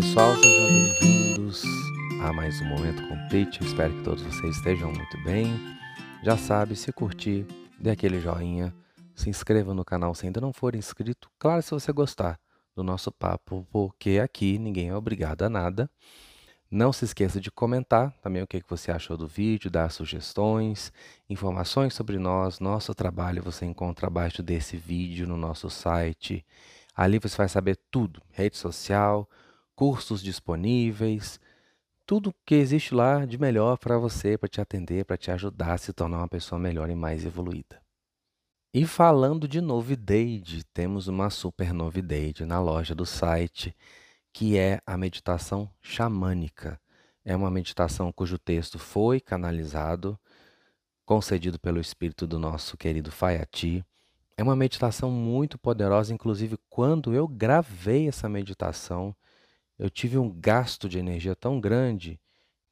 pessoal, sejam bem-vindos a mais um Momento com Pitch. Espero que todos vocês estejam muito bem. Já sabe, se curtir, dê aquele joinha, se inscreva no canal se ainda não for inscrito. Claro, se você gostar do nosso papo, porque aqui ninguém é obrigado a nada. Não se esqueça de comentar também o que você achou do vídeo, dar sugestões, informações sobre nós, nosso trabalho você encontra abaixo desse vídeo no nosso site. Ali você vai saber tudo, rede social, cursos disponíveis, tudo que existe lá de melhor para você, para te atender, para te ajudar a se tornar uma pessoa melhor e mais evoluída. E falando de novidade, temos uma super novidade na loja do site que é a meditação xamânica. É uma meditação cujo texto foi canalizado, concedido pelo espírito do nosso querido Fayati. É uma meditação muito poderosa, inclusive quando eu gravei essa meditação, eu tive um gasto de energia tão grande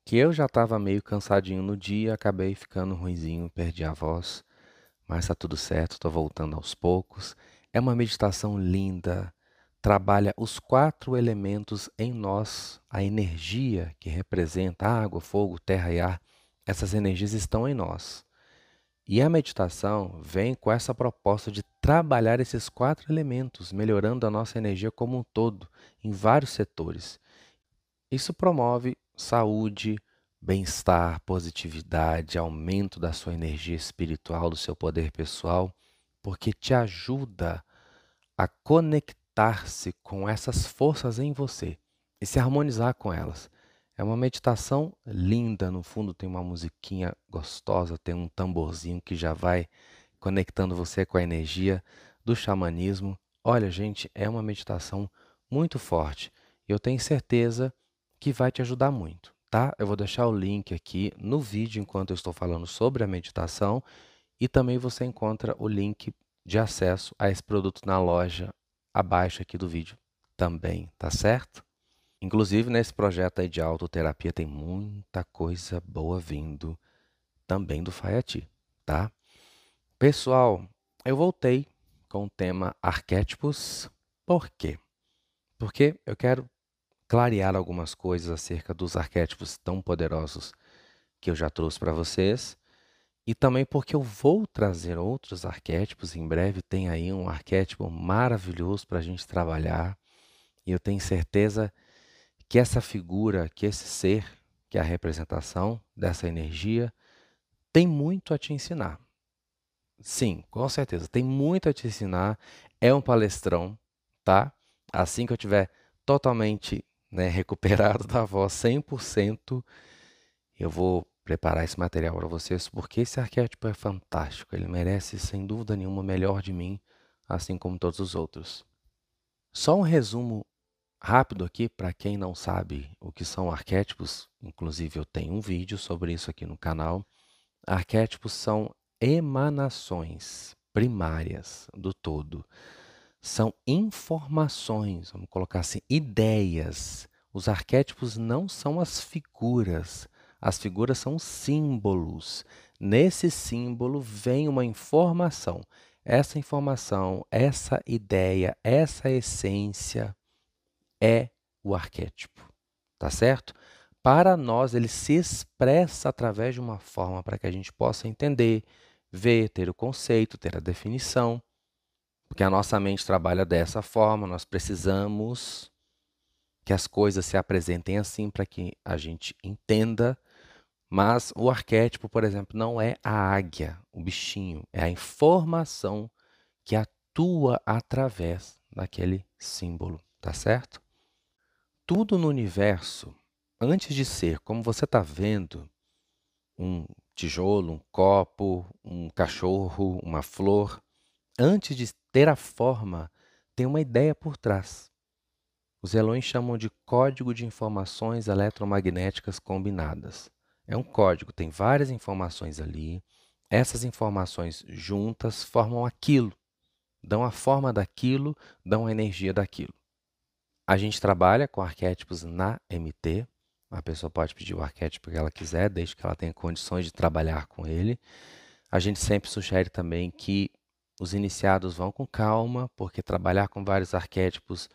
que eu já estava meio cansadinho no dia, acabei ficando ruizinho, perdi a voz, mas está tudo certo, estou voltando aos poucos. É uma meditação linda, trabalha os quatro elementos em nós, a energia que representa água, fogo, terra e ar, essas energias estão em nós. E a meditação vem com essa proposta de trabalhar esses quatro elementos, melhorando a nossa energia como um todo, em vários setores. Isso promove saúde, bem-estar, positividade, aumento da sua energia espiritual, do seu poder pessoal, porque te ajuda a conectar conectar-se com essas forças em você e se harmonizar com elas. É uma meditação linda, no fundo tem uma musiquinha gostosa, tem um tamborzinho que já vai conectando você com a energia do xamanismo. Olha, gente, é uma meditação muito forte e eu tenho certeza que vai te ajudar muito, tá? Eu vou deixar o link aqui no vídeo enquanto eu estou falando sobre a meditação e também você encontra o link de acesso a esse produto na loja abaixo aqui do vídeo também, tá certo? Inclusive nesse projeto aí de autoterapia tem muita coisa boa vindo também do Faiati, tá? Pessoal, eu voltei com o tema arquétipos. Por quê? Porque eu quero clarear algumas coisas acerca dos arquétipos tão poderosos que eu já trouxe para vocês e também porque eu vou trazer outros arquétipos. Em breve tem aí um arquétipo maravilhoso para a gente trabalhar. E eu tenho certeza que essa figura, que esse ser, que é a representação dessa energia, tem muito a te ensinar. Sim, com certeza, tem muito a te ensinar. É um palestrão, tá? Assim que eu tiver totalmente né, recuperado da voz 100%, eu vou preparar esse material para vocês, porque esse arquétipo é fantástico. Ele merece, sem dúvida nenhuma, melhor de mim, assim como todos os outros. Só um resumo rápido aqui para quem não sabe o que são arquétipos. Inclusive, eu tenho um vídeo sobre isso aqui no canal. Arquétipos são emanações primárias do todo. São informações, vamos colocar assim, ideias. Os arquétipos não são as figuras as figuras são símbolos. Nesse símbolo vem uma informação. Essa informação, essa ideia, essa essência é o arquétipo. Tá certo? Para nós, ele se expressa através de uma forma para que a gente possa entender, ver, ter o conceito, ter a definição. Porque a nossa mente trabalha dessa forma, nós precisamos que as coisas se apresentem assim para que a gente entenda mas o arquétipo, por exemplo, não é a águia, o bichinho, é a informação que atua através daquele símbolo, tá certo? Tudo no universo, antes de ser como você está vendo, um tijolo, um copo, um cachorro, uma flor, antes de ter a forma, tem uma ideia por trás. Os Elões chamam de código de informações eletromagnéticas combinadas. É um código, tem várias informações ali. Essas informações juntas formam aquilo, dão a forma daquilo, dão a energia daquilo. A gente trabalha com arquétipos na MT. A pessoa pode pedir o arquétipo que ela quiser, desde que ela tenha condições de trabalhar com ele. A gente sempre sugere também que os iniciados vão com calma, porque trabalhar com vários arquétipos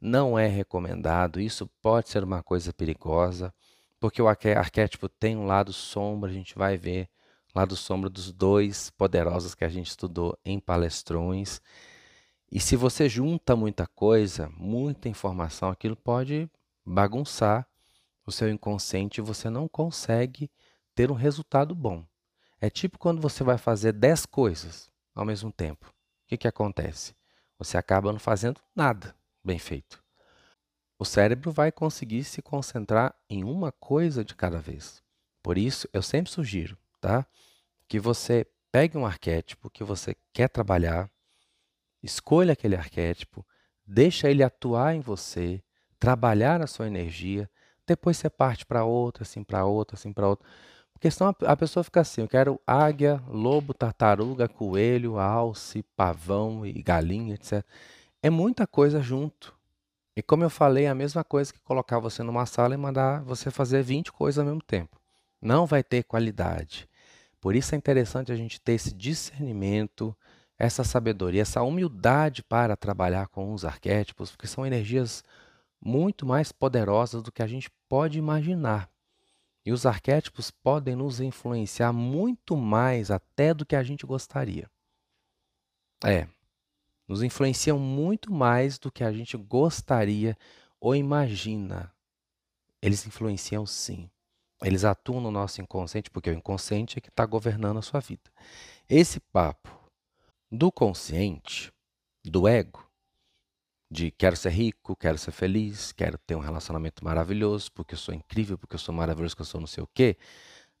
não é recomendado. Isso pode ser uma coisa perigosa, porque o arquétipo tem um lado sombra, a gente vai ver lado sombra dos dois poderosos que a gente estudou em palestrões. E se você junta muita coisa, muita informação, aquilo pode bagunçar o seu inconsciente e você não consegue ter um resultado bom. É tipo quando você vai fazer 10 coisas ao mesmo tempo. O que, que acontece? Você acaba não fazendo nada bem feito. O cérebro vai conseguir se concentrar em uma coisa de cada vez. Por isso, eu sempre sugiro, tá? Que você pegue um arquétipo que você quer trabalhar, escolha aquele arquétipo, deixa ele atuar em você, trabalhar a sua energia, depois você parte para outra, assim para outra, assim para outra. Porque senão a pessoa fica assim, eu quero águia, lobo, tartaruga, coelho, alce, pavão e galinha, etc. É muita coisa junto. E como eu falei, é a mesma coisa que colocar você numa sala e mandar você fazer 20 coisas ao mesmo tempo. Não vai ter qualidade. Por isso é interessante a gente ter esse discernimento, essa sabedoria, essa humildade para trabalhar com os arquétipos, porque são energias muito mais poderosas do que a gente pode imaginar. E os arquétipos podem nos influenciar muito mais até do que a gente gostaria. É, nos influenciam muito mais do que a gente gostaria ou imagina. Eles influenciam sim. Eles atuam no nosso inconsciente, porque o inconsciente é que está governando a sua vida. Esse papo do consciente, do ego, de quero ser rico, quero ser feliz, quero ter um relacionamento maravilhoso, porque eu sou incrível, porque eu sou maravilhoso, porque eu sou não sei o quê.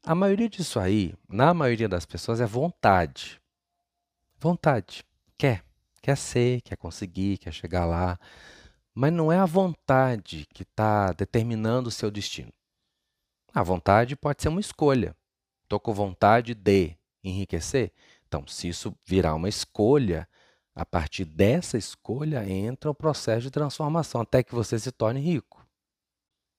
A maioria disso aí, na maioria das pessoas, é vontade. Vontade. Quer. Quer ser, quer conseguir, quer chegar lá. Mas não é a vontade que está determinando o seu destino. A vontade pode ser uma escolha. Estou com vontade de enriquecer. Então, se isso virar uma escolha, a partir dessa escolha entra o processo de transformação até que você se torne rico.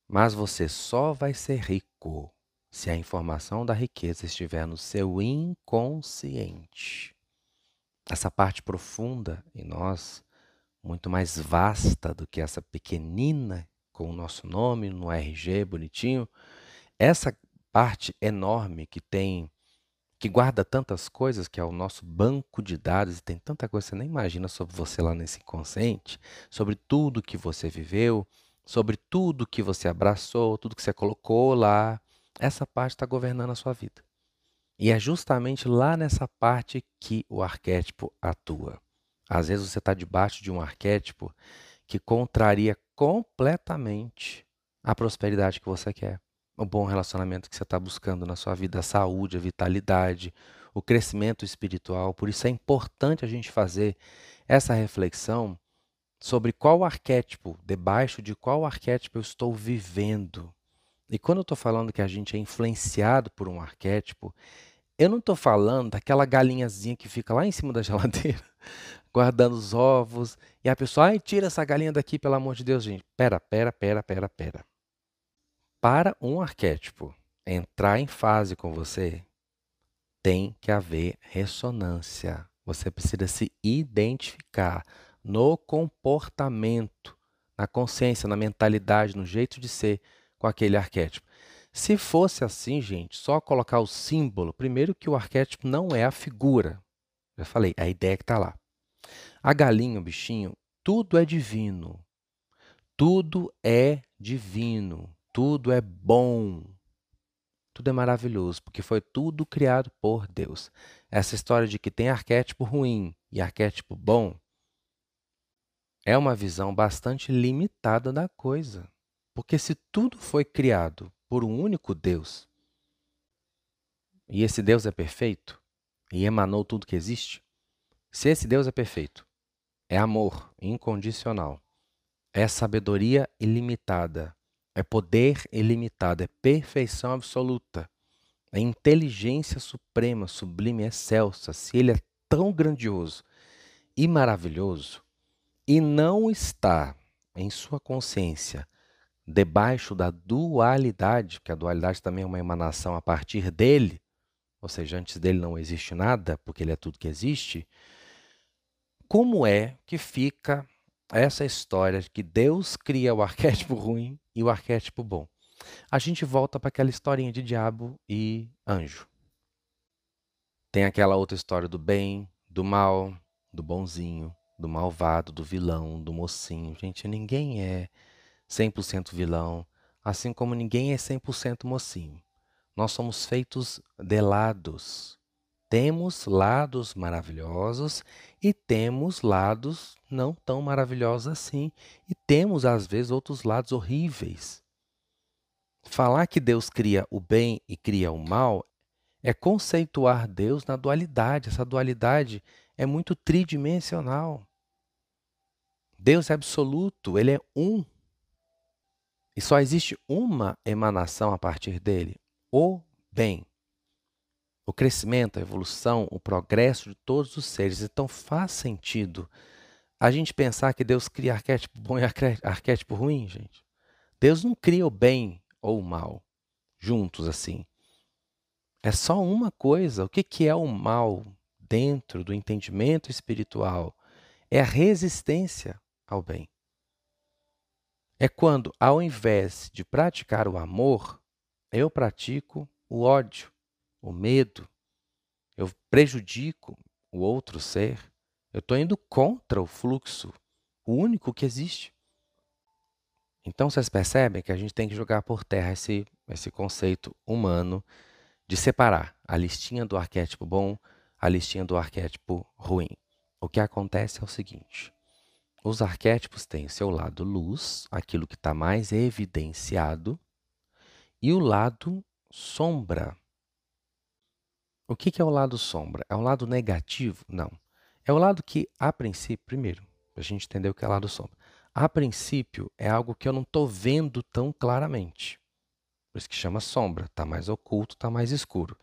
Mas você só vai ser rico se a informação da riqueza estiver no seu inconsciente. Essa parte profunda em nós, muito mais vasta do que essa pequenina com o nosso nome no RG bonitinho, essa parte enorme que tem que guarda tantas coisas, que é o nosso banco de dados, e tem tanta coisa que você nem imagina sobre você lá nesse inconsciente, sobre tudo que você viveu, sobre tudo que você abraçou, tudo que você colocou lá. Essa parte está governando a sua vida. E é justamente lá nessa parte que o arquétipo atua. Às vezes você está debaixo de um arquétipo que contraria completamente a prosperidade que você quer o bom relacionamento que você está buscando na sua vida, a saúde, a vitalidade, o crescimento espiritual. Por isso é importante a gente fazer essa reflexão sobre qual arquétipo, debaixo de qual arquétipo eu estou vivendo. E quando eu estou falando que a gente é influenciado por um arquétipo, eu não estou falando daquela galinhazinha que fica lá em cima da geladeira, guardando os ovos, e a pessoa, ai, tira essa galinha daqui, pelo amor de Deus, gente. Pera, pera, pera, pera, pera. Para um arquétipo entrar em fase com você, tem que haver ressonância. Você precisa se identificar no comportamento, na consciência, na mentalidade, no jeito de ser com aquele arquétipo. Se fosse assim, gente, só colocar o símbolo, primeiro que o arquétipo não é a figura. Já falei, a ideia que está lá. A galinha, o bichinho, tudo é divino. Tudo é divino. Tudo é bom. Tudo é maravilhoso, porque foi tudo criado por Deus. Essa história de que tem arquétipo ruim e arquétipo bom é uma visão bastante limitada da coisa. Porque se tudo foi criado por um único Deus, e esse Deus é perfeito, e emanou tudo que existe, se esse Deus é perfeito, é amor incondicional, é sabedoria ilimitada, é poder ilimitado, é perfeição absoluta, é inteligência suprema, sublime, excelsa. Se ele é tão grandioso e maravilhoso e não está em sua consciência debaixo da dualidade, que a dualidade também é uma emanação a partir dele, ou seja, antes dele não existe nada, porque ele é tudo que existe, como é que fica essa história de que Deus cria o arquétipo ruim e o arquétipo bom. A gente volta para aquela historinha de diabo e anjo. Tem aquela outra história do bem, do mal, do bonzinho, do malvado, do vilão, do mocinho. Gente, ninguém é 100% vilão, assim como ninguém é 100% mocinho. Nós somos feitos de lados. Temos lados maravilhosos e temos lados não tão maravilhosos assim, e temos às vezes outros lados horríveis. Falar que Deus cria o bem e cria o mal é conceituar Deus na dualidade. Essa dualidade é muito tridimensional. Deus é absoluto, ele é um. E só existe uma emanação a partir dele: o bem o crescimento, a evolução, o progresso de todos os seres. Então faz sentido a gente pensar que Deus cria arquétipo bom e arquétipo ruim, gente. Deus não cria o bem ou o mal juntos assim. É só uma coisa. O que, que é o mal dentro do entendimento espiritual? É a resistência ao bem. É quando, ao invés de praticar o amor, eu pratico o ódio o medo, eu prejudico o outro ser, eu estou indo contra o fluxo, o único que existe. Então vocês percebem que a gente tem que jogar por terra esse, esse conceito humano de separar a listinha do arquétipo bom, a listinha do arquétipo ruim. O que acontece é o seguinte: os arquétipos têm seu lado luz, aquilo que está mais evidenciado, e o lado sombra, o que, que é o lado sombra? É o lado negativo? Não. É o lado que, a princípio, primeiro, a gente entender o que é lado sombra. A princípio, é algo que eu não estou vendo tão claramente. Por isso que chama sombra. Está mais oculto, está mais escuro.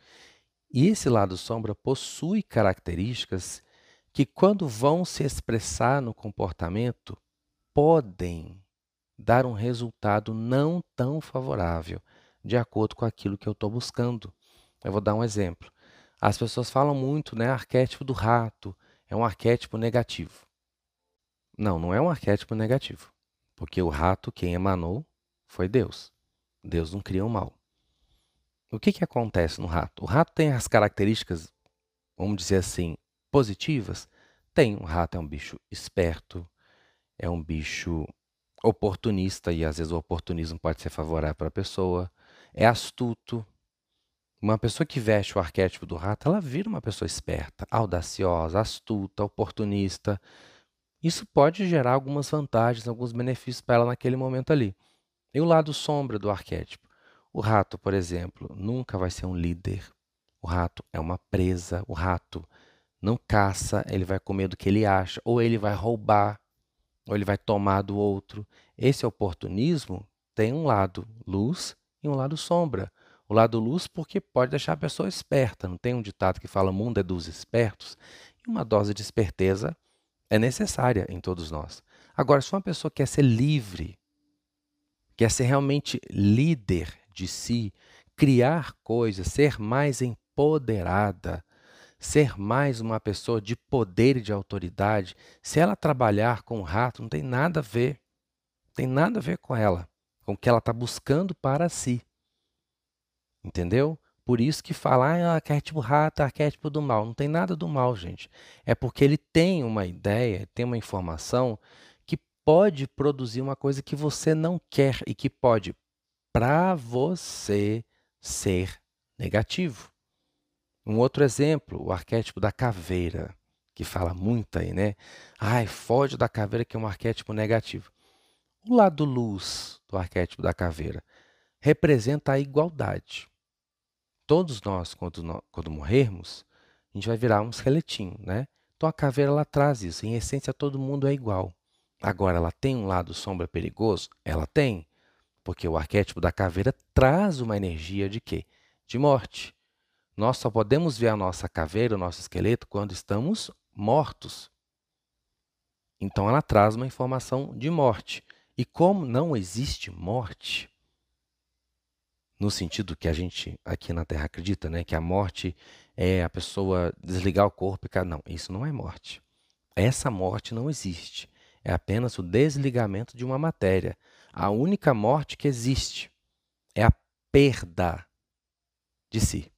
E esse lado sombra possui características que, quando vão se expressar no comportamento, podem dar um resultado não tão favorável, de acordo com aquilo que eu estou buscando. Eu vou dar um exemplo. As pessoas falam muito, né? Arquétipo do rato é um arquétipo negativo. Não, não é um arquétipo negativo. Porque o rato, quem emanou, foi Deus. Deus não cria o mal. O que, que acontece no rato? O rato tem as características, vamos dizer assim, positivas? Tem. O rato é um bicho esperto, é um bicho oportunista, e às vezes o oportunismo pode ser favorável para a pessoa. É astuto, uma pessoa que veste o arquétipo do rato, ela vira uma pessoa esperta, audaciosa, astuta, oportunista. Isso pode gerar algumas vantagens, alguns benefícios para ela naquele momento ali. E o lado sombra do arquétipo? O rato, por exemplo, nunca vai ser um líder. O rato é uma presa. O rato não caça, ele vai comer do que ele acha, ou ele vai roubar, ou ele vai tomar do outro. Esse oportunismo tem um lado luz e um lado sombra o lado luz porque pode deixar a pessoa esperta. Não tem um ditado que fala mundo é dos espertos? E uma dose de esperteza é necessária em todos nós. Agora, se uma pessoa quer ser livre, quer ser realmente líder de si, criar coisas, ser mais empoderada, ser mais uma pessoa de poder e de autoridade, se ela trabalhar com o rato, não tem nada a ver. Tem nada a ver com ela, com o que ela está buscando para si. Entendeu? Por isso que falar ah, arquétipo rato, arquétipo do mal. Não tem nada do mal, gente. É porque ele tem uma ideia, tem uma informação que pode produzir uma coisa que você não quer e que pode, para você, ser negativo. Um outro exemplo, o arquétipo da caveira, que fala muito aí, né? Ai, foge da caveira que é um arquétipo negativo. O lado luz do arquétipo da caveira representa a igualdade. Todos nós, quando, quando morrermos, a gente vai virar um esqueletinho, né? Então a caveira ela traz isso. Em essência, todo mundo é igual. Agora, ela tem um lado sombra perigoso? Ela tem. Porque o arquétipo da caveira traz uma energia de quê? De morte. Nós só podemos ver a nossa caveira, o nosso esqueleto, quando estamos mortos. Então ela traz uma informação de morte. E como não existe morte, no sentido que a gente aqui na Terra acredita, né, que a morte é a pessoa desligar o corpo e não, isso não é morte. Essa morte não existe. É apenas o desligamento de uma matéria. A única morte que existe é a perda de si.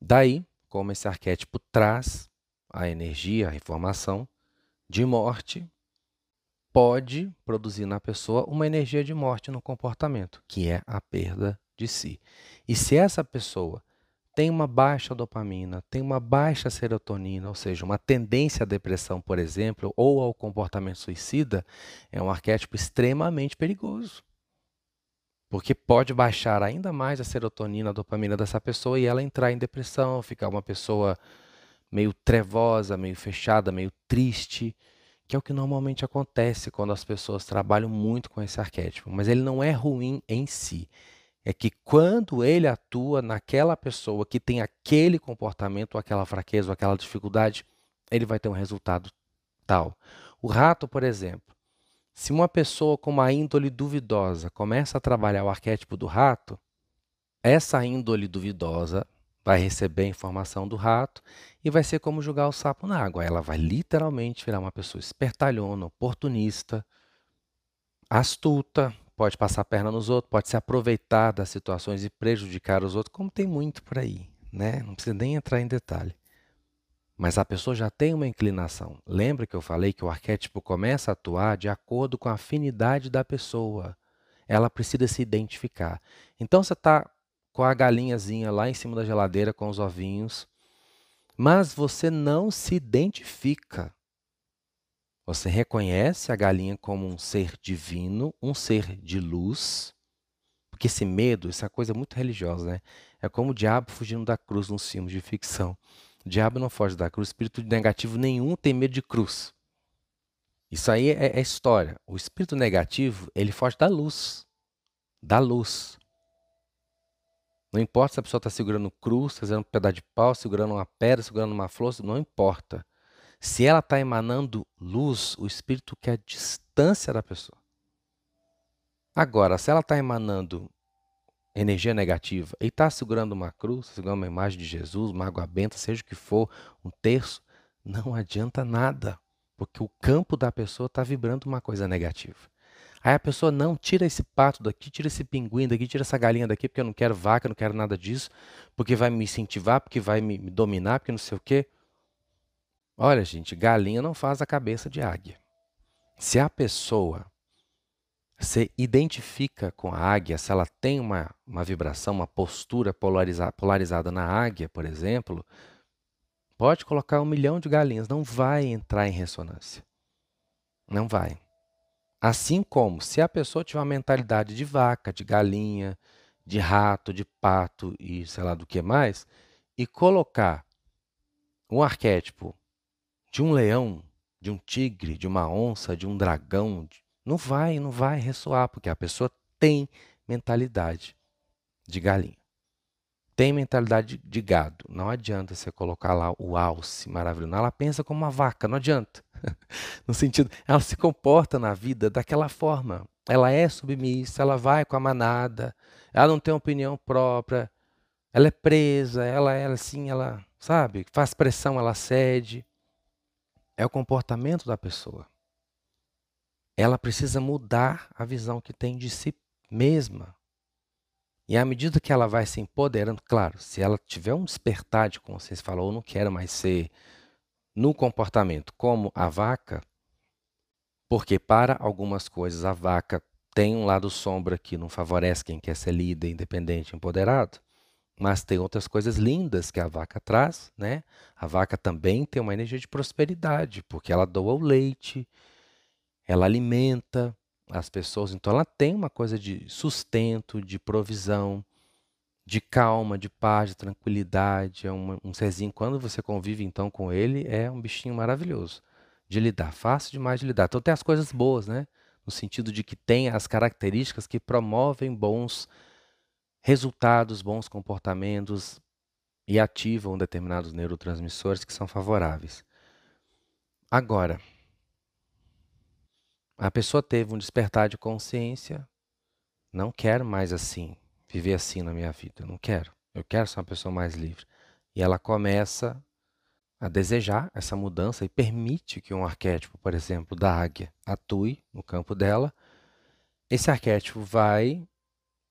Daí, como esse arquétipo traz a energia, a informação de morte, pode produzir na pessoa uma energia de morte no comportamento, que é a perda de si. E se essa pessoa tem uma baixa dopamina, tem uma baixa serotonina, ou seja, uma tendência à depressão, por exemplo, ou ao comportamento suicida, é um arquétipo extremamente perigoso. Porque pode baixar ainda mais a serotonina, a dopamina dessa pessoa e ela entrar em depressão, ficar uma pessoa meio trevosa, meio fechada, meio triste, que é o que normalmente acontece quando as pessoas trabalham muito com esse arquétipo. Mas ele não é ruim em si. É que quando ele atua naquela pessoa que tem aquele comportamento, aquela fraqueza, ou aquela dificuldade, ele vai ter um resultado tal. O rato, por exemplo, se uma pessoa com uma índole duvidosa começa a trabalhar o arquétipo do rato, essa índole duvidosa vai receber a informação do rato e vai ser como jogar o sapo na água. Ela vai literalmente virar uma pessoa espertalhona, oportunista, astuta, pode passar a perna nos outros, pode se aproveitar das situações e prejudicar os outros, como tem muito por aí, né? Não precisa nem entrar em detalhe. Mas a pessoa já tem uma inclinação. Lembra que eu falei que o arquétipo começa a atuar de acordo com a afinidade da pessoa. Ela precisa se identificar. Então você está com a galinhazinha lá em cima da geladeira com os ovinhos, mas você não se identifica. Você reconhece a galinha como um ser divino, um ser de luz. Porque esse medo, essa coisa muito religiosa, né? É como o diabo fugindo da cruz nos filmes de ficção. O diabo não foge da cruz, espírito negativo nenhum tem medo de cruz. Isso aí é, é história. O espírito negativo, ele foge da luz. Da luz. Não importa se a pessoa está segurando cruz, está segurando um pedaço de pau, segurando uma pedra, segurando uma flor, não importa. Se ela está emanando luz, o espírito quer distância da pessoa. Agora, se ela está emanando energia negativa e está segurando uma cruz, segurando uma imagem de Jesus, uma água benta, seja o que for, um terço, não adianta nada, porque o campo da pessoa está vibrando uma coisa negativa. Aí a pessoa não tira esse pato daqui, tira esse pinguim daqui, tira essa galinha daqui, porque eu não quero vaca, não quero nada disso, porque vai me incentivar, porque vai me dominar, porque não sei o quê. Olha, gente, galinha não faz a cabeça de águia. Se a pessoa você identifica com a águia, se ela tem uma, uma vibração, uma postura polariza, polarizada na águia, por exemplo, pode colocar um milhão de galinhas, não vai entrar em ressonância. Não vai. Assim como se a pessoa tiver uma mentalidade de vaca, de galinha, de rato, de pato e sei lá do que mais, e colocar um arquétipo de um leão, de um tigre, de uma onça, de um dragão, não vai, não vai ressoar, porque a pessoa tem mentalidade de galinha. Tem mentalidade de gado. Não adianta você colocar lá o alce maravilhoso. Ela pensa como uma vaca, não adianta. no sentido, ela se comporta na vida daquela forma. Ela é submissa, ela vai com a manada, ela não tem opinião própria, ela é presa, ela é assim, ela, sabe, faz pressão, ela cede. É o comportamento da pessoa ela precisa mudar a visão que tem de si mesma. E à medida que ela vai se empoderando, claro, se ela tiver um despertar de consciência, falou, eu não quero mais ser no comportamento como a vaca, porque para algumas coisas a vaca tem um lado sombra que não favorece quem quer ser líder, independente, empoderado, mas tem outras coisas lindas que a vaca traz, né? A vaca também tem uma energia de prosperidade, porque ela doa o leite, ela alimenta as pessoas, então ela tem uma coisa de sustento, de provisão, de calma, de paz, de tranquilidade. É um, serzinho, quando você convive então com ele, é um bichinho maravilhoso de lidar, fácil demais de lidar. Então tem as coisas boas, né? No sentido de que tem as características que promovem bons resultados, bons comportamentos e ativam determinados neurotransmissores que são favoráveis. Agora, a pessoa teve um despertar de consciência. Não quero mais assim, viver assim na minha vida. Não quero. Eu quero ser uma pessoa mais livre. E ela começa a desejar essa mudança e permite que um arquétipo, por exemplo, da águia, atue no campo dela, esse arquétipo vai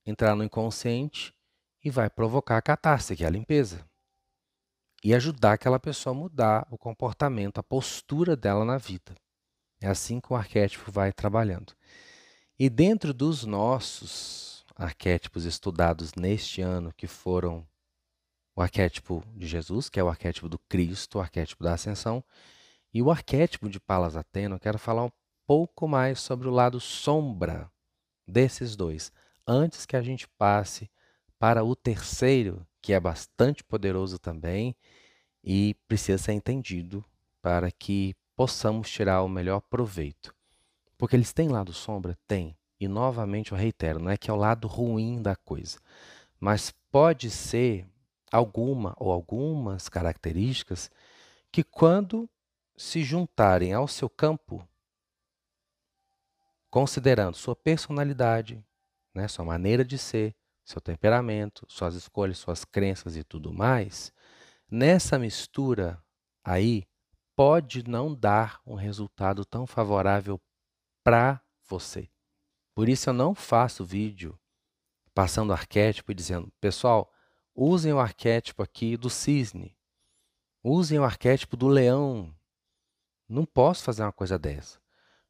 entrar no inconsciente e vai provocar a catástrofe, que é a limpeza. E ajudar aquela pessoa a mudar o comportamento, a postura dela na vida. É assim que o arquétipo vai trabalhando. E dentro dos nossos arquétipos estudados neste ano, que foram o arquétipo de Jesus, que é o arquétipo do Cristo, o arquétipo da ascensão, e o arquétipo de Palas Atena, eu quero falar um pouco mais sobre o lado sombra desses dois, antes que a gente passe para o terceiro, que é bastante poderoso também e precisa ser entendido para que possamos tirar o melhor proveito. Porque eles têm lado sombra? Tem. E novamente eu reitero, não é que é o lado ruim da coisa, mas pode ser alguma ou algumas características que, quando se juntarem ao seu campo, considerando sua personalidade, né, sua maneira de ser, seu temperamento, suas escolhas, suas crenças e tudo mais, nessa mistura aí pode não dar um resultado tão favorável para você. Por isso eu não faço vídeo passando arquétipo e dizendo, pessoal, Usem o arquétipo aqui do cisne. Usem o arquétipo do leão. Não posso fazer uma coisa dessa.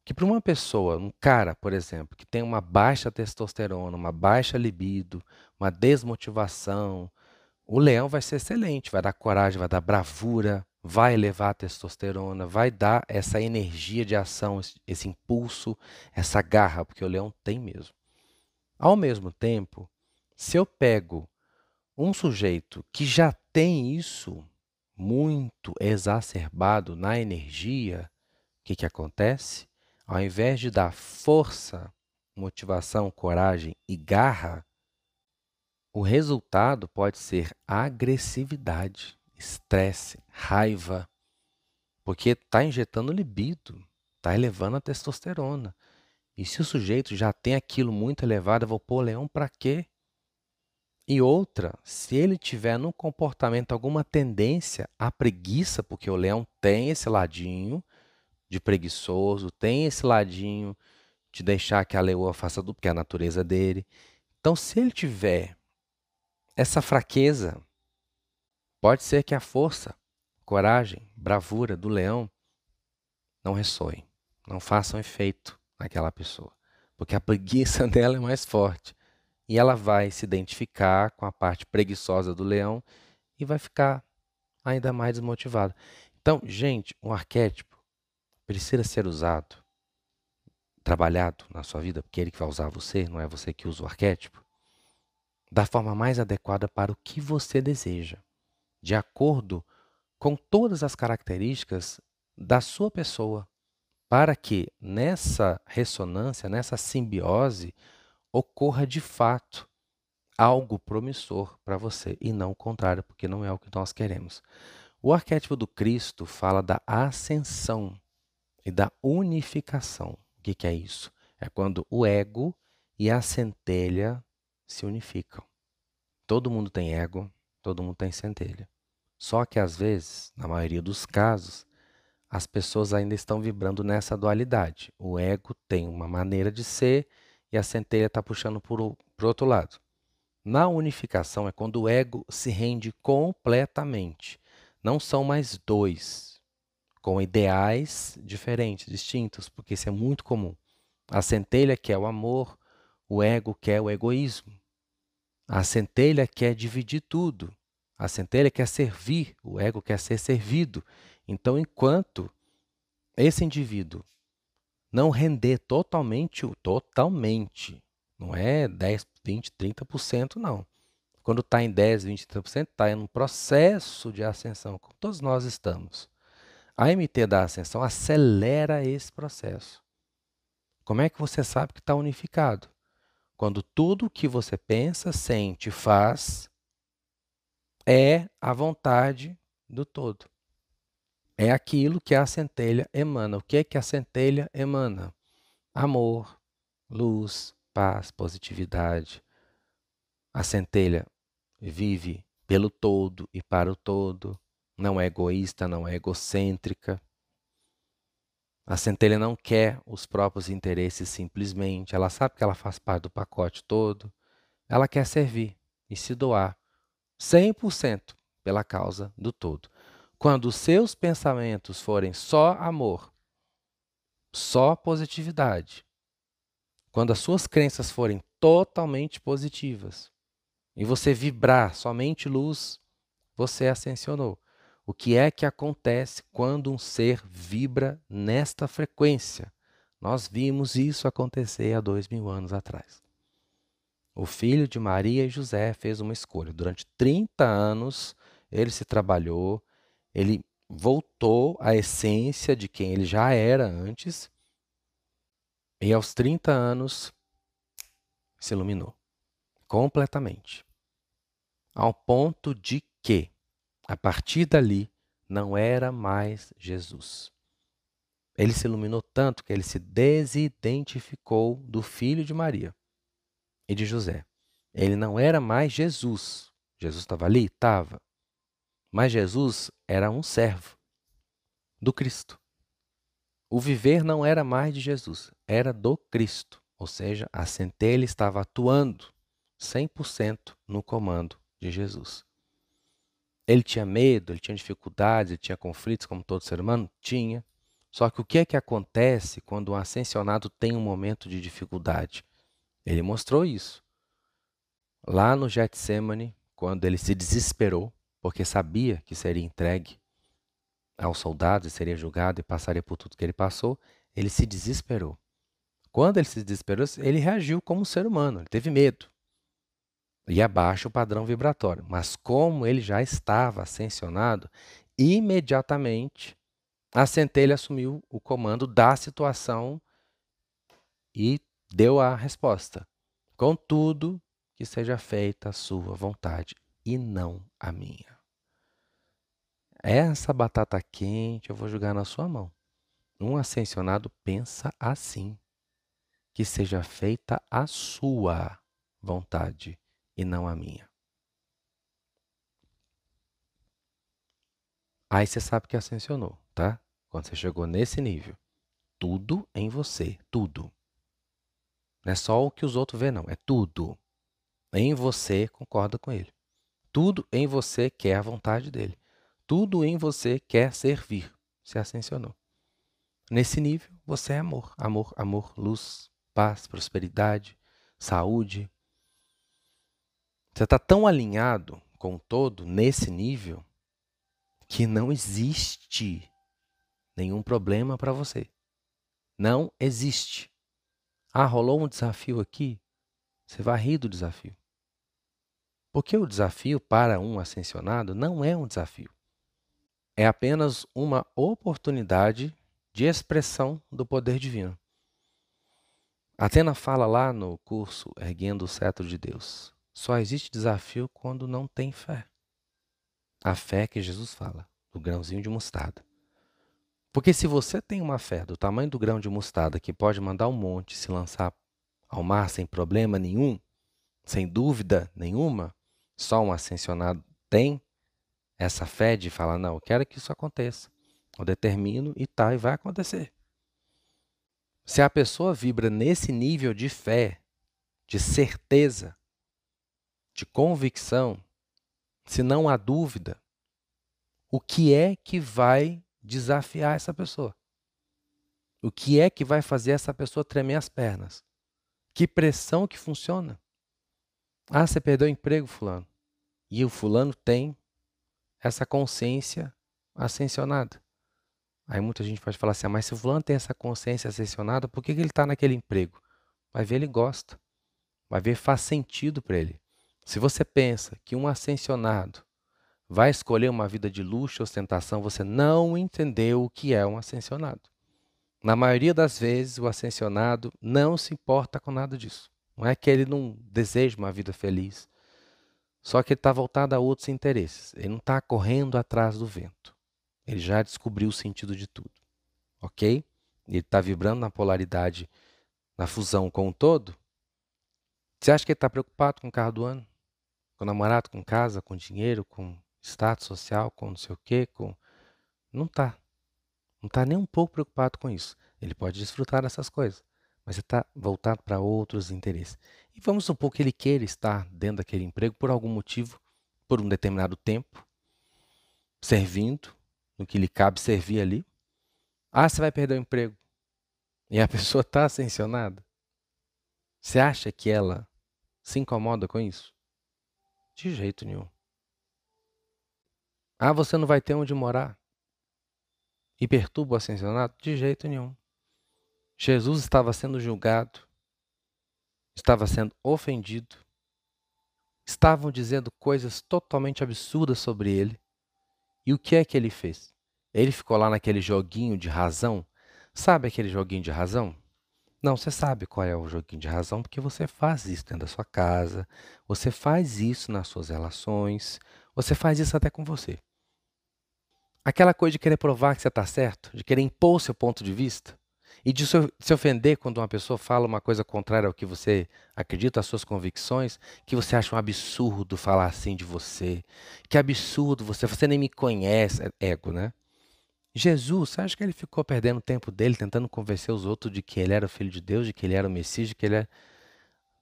Que para uma pessoa, um cara, por exemplo, que tem uma baixa testosterona, uma baixa libido, uma desmotivação, o leão vai ser excelente, vai dar coragem, vai dar bravura, vai elevar a testosterona, vai dar essa energia de ação, esse impulso, essa garra, porque o leão tem mesmo. Ao mesmo tempo, se eu pego um sujeito que já tem isso muito exacerbado na energia, o que, que acontece? Ao invés de dar força, motivação, coragem e garra, o resultado pode ser agressividade, estresse, raiva, porque está injetando libido, está elevando a testosterona. E se o sujeito já tem aquilo muito elevado, eu vou pôr o leão para quê? E outra, se ele tiver no comportamento alguma tendência à preguiça, porque o leão tem esse ladinho de preguiçoso, tem esse ladinho de deixar que a leoa faça tudo, porque é a natureza dele. Então, se ele tiver essa fraqueza, pode ser que a força, coragem, bravura do leão não ressoem, não façam efeito naquela pessoa, porque a preguiça dela é mais forte e ela vai se identificar com a parte preguiçosa do leão e vai ficar ainda mais desmotivada. Então, gente, um arquétipo precisa ser usado, trabalhado na sua vida, porque ele que vai usar você, não é você que usa o arquétipo, da forma mais adequada para o que você deseja, de acordo com todas as características da sua pessoa, para que nessa ressonância, nessa simbiose, ocorra de fato algo promissor para você e não o contrário, porque não é o que nós queremos. O arquétipo do Cristo fala da ascensão e da unificação. O que, que é isso? É quando o ego e a centelha se unificam. Todo mundo tem ego, todo mundo tem centelha. Só que às vezes, na maioria dos casos, as pessoas ainda estão vibrando nessa dualidade. O ego tem uma maneira de ser e a centelha está puxando para o outro lado. Na unificação é quando o ego se rende completamente. Não são mais dois, com ideais diferentes, distintos, porque isso é muito comum. A centelha quer o amor, o ego quer o egoísmo. A centelha quer dividir tudo. A centelha quer servir, o ego quer ser servido. Então, enquanto esse indivíduo não render totalmente, totalmente, não é 10, 20, 30%, não. Quando está em 10, 20, 30%, está em um processo de ascensão, como todos nós estamos. A MT da ascensão acelera esse processo. Como é que você sabe que está unificado? Quando tudo o que você pensa, sente, faz é a vontade do todo é aquilo que a centelha emana. O que é que a centelha emana? Amor, luz, paz, positividade. A centelha vive pelo todo e para o todo, não é egoísta, não é egocêntrica. A centelha não quer os próprios interesses simplesmente, ela sabe que ela faz parte do pacote todo. Ela quer servir e se doar 100% pela causa do todo. Quando seus pensamentos forem só amor, só positividade, quando as suas crenças forem totalmente positivas e você vibrar somente luz, você ascensionou. O que é que acontece quando um ser vibra nesta frequência? Nós vimos isso acontecer há dois mil anos atrás. O filho de Maria e José fez uma escolha. Durante 30 anos, ele se trabalhou, ele voltou à essência de quem ele já era antes, e aos 30 anos se iluminou completamente. Ao ponto de que, a partir dali, não era mais Jesus. Ele se iluminou tanto que ele se desidentificou do filho de Maria e de José. Ele não era mais Jesus. Jesus estava ali? Estava. Mas Jesus era um servo do Cristo. O viver não era mais de Jesus, era do Cristo. Ou seja, a centelha estava atuando 100% no comando de Jesus. Ele tinha medo, ele tinha dificuldades, ele tinha conflitos, como todo ser humano? Tinha. Só que o que é que acontece quando um ascensionado tem um momento de dificuldade? Ele mostrou isso. Lá no Getsemane, quando ele se desesperou, porque sabia que seria entregue aos soldados, seria julgado e passaria por tudo que ele passou, ele se desesperou. Quando ele se desesperou, ele reagiu como um ser humano, ele teve medo. E abaixo o padrão vibratório. Mas como ele já estava ascensionado, imediatamente a centelha assumiu o comando da situação e deu a resposta. Contudo, que seja feita a sua vontade e não a minha. Essa batata quente eu vou jogar na sua mão. Um ascensionado pensa assim: que seja feita a sua vontade e não a minha. Aí você sabe que ascensionou, tá? Quando você chegou nesse nível. Tudo em você, tudo. Não é só o que os outros vê, não. É tudo. Em você concorda com ele. Tudo em você quer a vontade dele. Tudo em você quer servir. Se ascensionou. Nesse nível, você é amor. Amor, amor, luz, paz, prosperidade, saúde. Você está tão alinhado com o todo nesse nível que não existe nenhum problema para você. Não existe. Ah, rolou um desafio aqui? Você vai rir do desafio. Porque o desafio para um ascensionado não é um desafio é apenas uma oportunidade de expressão do poder divino. Atena fala lá no curso Erguendo o Cetro de Deus: só existe desafio quando não tem fé. A fé que Jesus fala, do grãozinho de mostarda. Porque se você tem uma fé do tamanho do grão de mostarda que pode mandar um monte se lançar ao mar sem problema nenhum, sem dúvida nenhuma, só um ascensionado tem, essa fé de falar, não, eu quero que isso aconteça. Eu determino e tá, e vai acontecer. Se a pessoa vibra nesse nível de fé, de certeza, de convicção, se não há dúvida, o que é que vai desafiar essa pessoa? O que é que vai fazer essa pessoa tremer as pernas? Que pressão que funciona? Ah, você perdeu o emprego, fulano. E o fulano tem essa consciência ascensionada. Aí muita gente pode falar assim, ah, mas se o fulano tem essa consciência ascensionada, por que, que ele está naquele emprego? Vai ver, ele gosta. Vai ver, faz sentido para ele. Se você pensa que um ascensionado vai escolher uma vida de luxo e ostentação, você não entendeu o que é um ascensionado. Na maioria das vezes, o ascensionado não se importa com nada disso. Não é que ele não deseja uma vida feliz. Só que ele está voltado a outros interesses. Ele não está correndo atrás do vento. Ele já descobriu o sentido de tudo. Ok? Ele está vibrando na polaridade, na fusão com o todo. Você acha que ele está preocupado com o carro do ano? Com o namorado, com casa, com dinheiro, com status social, com não sei o quê, com. Não está. Não está nem um pouco preocupado com isso. Ele pode desfrutar dessas coisas, mas ele está voltado para outros interesses. E vamos supor que ele queira estar dentro daquele emprego por algum motivo, por um determinado tempo, servindo no que lhe cabe servir ali. Ah, você vai perder o emprego. E a pessoa está ascensionada. Você acha que ela se incomoda com isso? De jeito nenhum. Ah, você não vai ter onde morar. E perturba o ascensionado? De jeito nenhum. Jesus estava sendo julgado, estava sendo ofendido, estavam dizendo coisas totalmente absurdas sobre ele. E o que é que ele fez? Ele ficou lá naquele joguinho de razão. Sabe aquele joguinho de razão? Não, você sabe qual é o joguinho de razão, porque você faz isso dentro da sua casa, você faz isso nas suas relações, você faz isso até com você. Aquela coisa de querer provar que você está certo, de querer impor o seu ponto de vista, e de se ofender quando uma pessoa fala uma coisa contrária ao que você acredita, às suas convicções, que você acha um absurdo falar assim de você. Que absurdo você, você nem me conhece, é ego, né? Jesus, você acha que ele ficou perdendo o tempo dele tentando convencer os outros de que ele era o filho de Deus, de que ele era o Messias, de que ele era.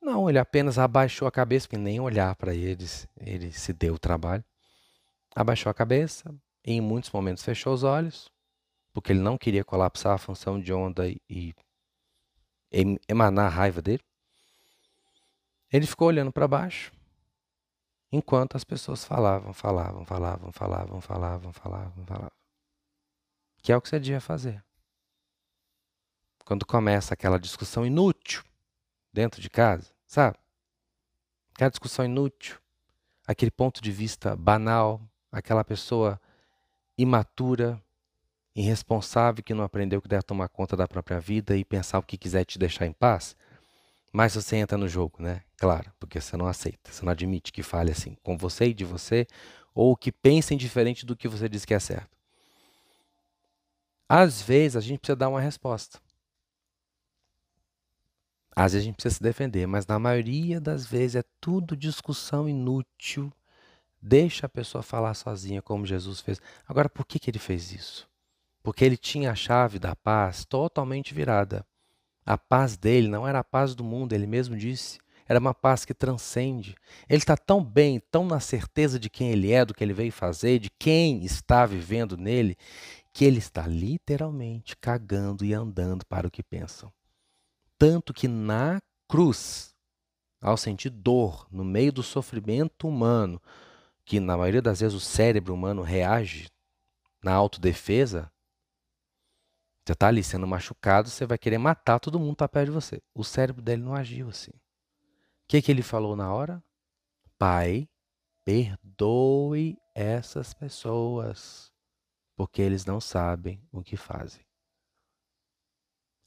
Não, ele apenas abaixou a cabeça, porque nem olhar para eles ele se deu o trabalho. Abaixou a cabeça, e em muitos momentos fechou os olhos, porque ele não queria colapsar a função de onda e emanar a raiva dele. Ele ficou olhando para baixo, enquanto as pessoas falavam, falavam, falavam, falavam, falavam, falavam, falavam. Que é o que você devia fazer. Quando começa aquela discussão inútil dentro de casa, sabe? Aquela discussão inútil, aquele ponto de vista banal, aquela pessoa imatura, irresponsável que não aprendeu que deve tomar conta da própria vida e pensar o que quiser te deixar em paz, mas você entra no jogo, né? Claro, porque você não aceita, você não admite que fale assim com você e de você, ou que pensem diferente do que você diz que é certo. Às vezes a gente precisa dar uma resposta. Às vezes a gente precisa se defender, mas na maioria das vezes é tudo discussão inútil. Deixa a pessoa falar sozinha, como Jesus fez. Agora, por que, que ele fez isso? porque ele tinha a chave da paz totalmente virada. A paz dele não era a paz do mundo, ele mesmo disse. Era uma paz que transcende. Ele está tão bem, tão na certeza de quem ele é, do que ele veio fazer, de quem está vivendo nele, que ele está literalmente cagando e andando para o que pensam. Tanto que na cruz, ao sentir dor no meio do sofrimento humano, que na maioria das vezes o cérebro humano reage na autodefesa, você está ali sendo machucado, você vai querer matar todo mundo para perto de você. O cérebro dele não agiu assim. O que, que ele falou na hora? Pai, perdoe essas pessoas, porque eles não sabem o que fazem.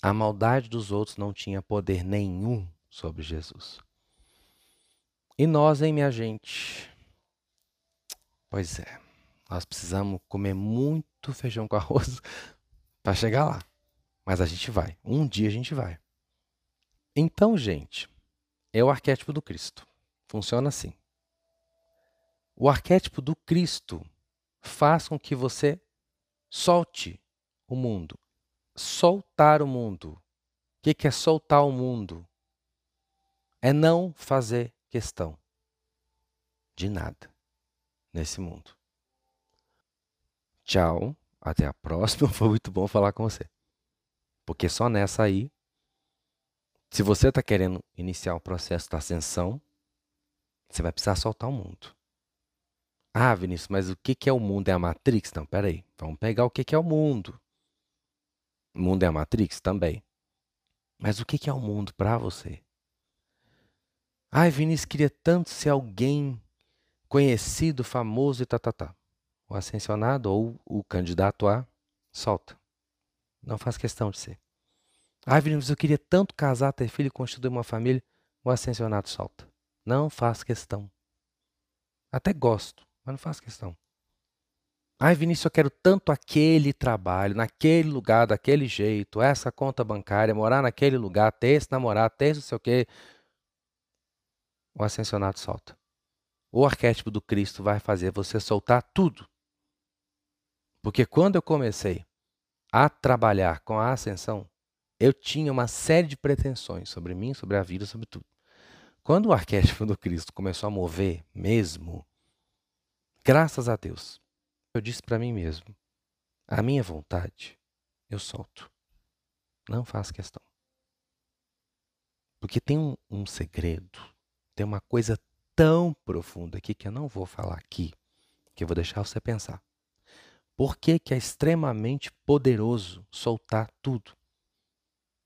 A maldade dos outros não tinha poder nenhum sobre Jesus. E nós, hein, minha gente? Pois é, nós precisamos comer muito feijão com arroz para chegar lá. Mas a gente vai. Um dia a gente vai. Então, gente, é o arquétipo do Cristo. Funciona assim. O arquétipo do Cristo faz com que você solte o mundo. Soltar o mundo. O que é soltar o mundo? É não fazer questão de nada nesse mundo. Tchau. Até a próxima. Foi muito bom falar com você. Porque só nessa aí, se você está querendo iniciar o processo da ascensão, você vai precisar soltar o mundo. Ah, Vinícius, mas o que, que é o mundo? É a Matrix? Não, peraí. Vamos pegar o que, que é o mundo. O mundo é a Matrix? Também. Mas o que, que é o mundo para você? Ai, Vinícius queria tanto ser alguém conhecido, famoso e tá, tá, tá o ascensionado ou o candidato a solta. Não faz questão de ser. Ah, Vinícius, eu queria tanto casar, ter filho e constituir uma família. O ascensionado solta. Não faz questão. Até gosto, mas não faz questão. Ai, Vinícius, eu quero tanto aquele trabalho, naquele lugar, daquele jeito, essa conta bancária, morar naquele lugar, ter esse namorado, ter não sei o quê. O ascensionado solta. O arquétipo do Cristo vai fazer você soltar tudo. Porque quando eu comecei a trabalhar com a ascensão, eu tinha uma série de pretensões sobre mim, sobre a vida, sobre tudo. Quando o arquétipo do Cristo começou a mover mesmo, graças a Deus, eu disse para mim mesmo: a minha vontade eu solto. Não faço questão. Porque tem um, um segredo, tem uma coisa tão profunda aqui que eu não vou falar aqui, que eu vou deixar você pensar. Por que, que é extremamente poderoso soltar tudo?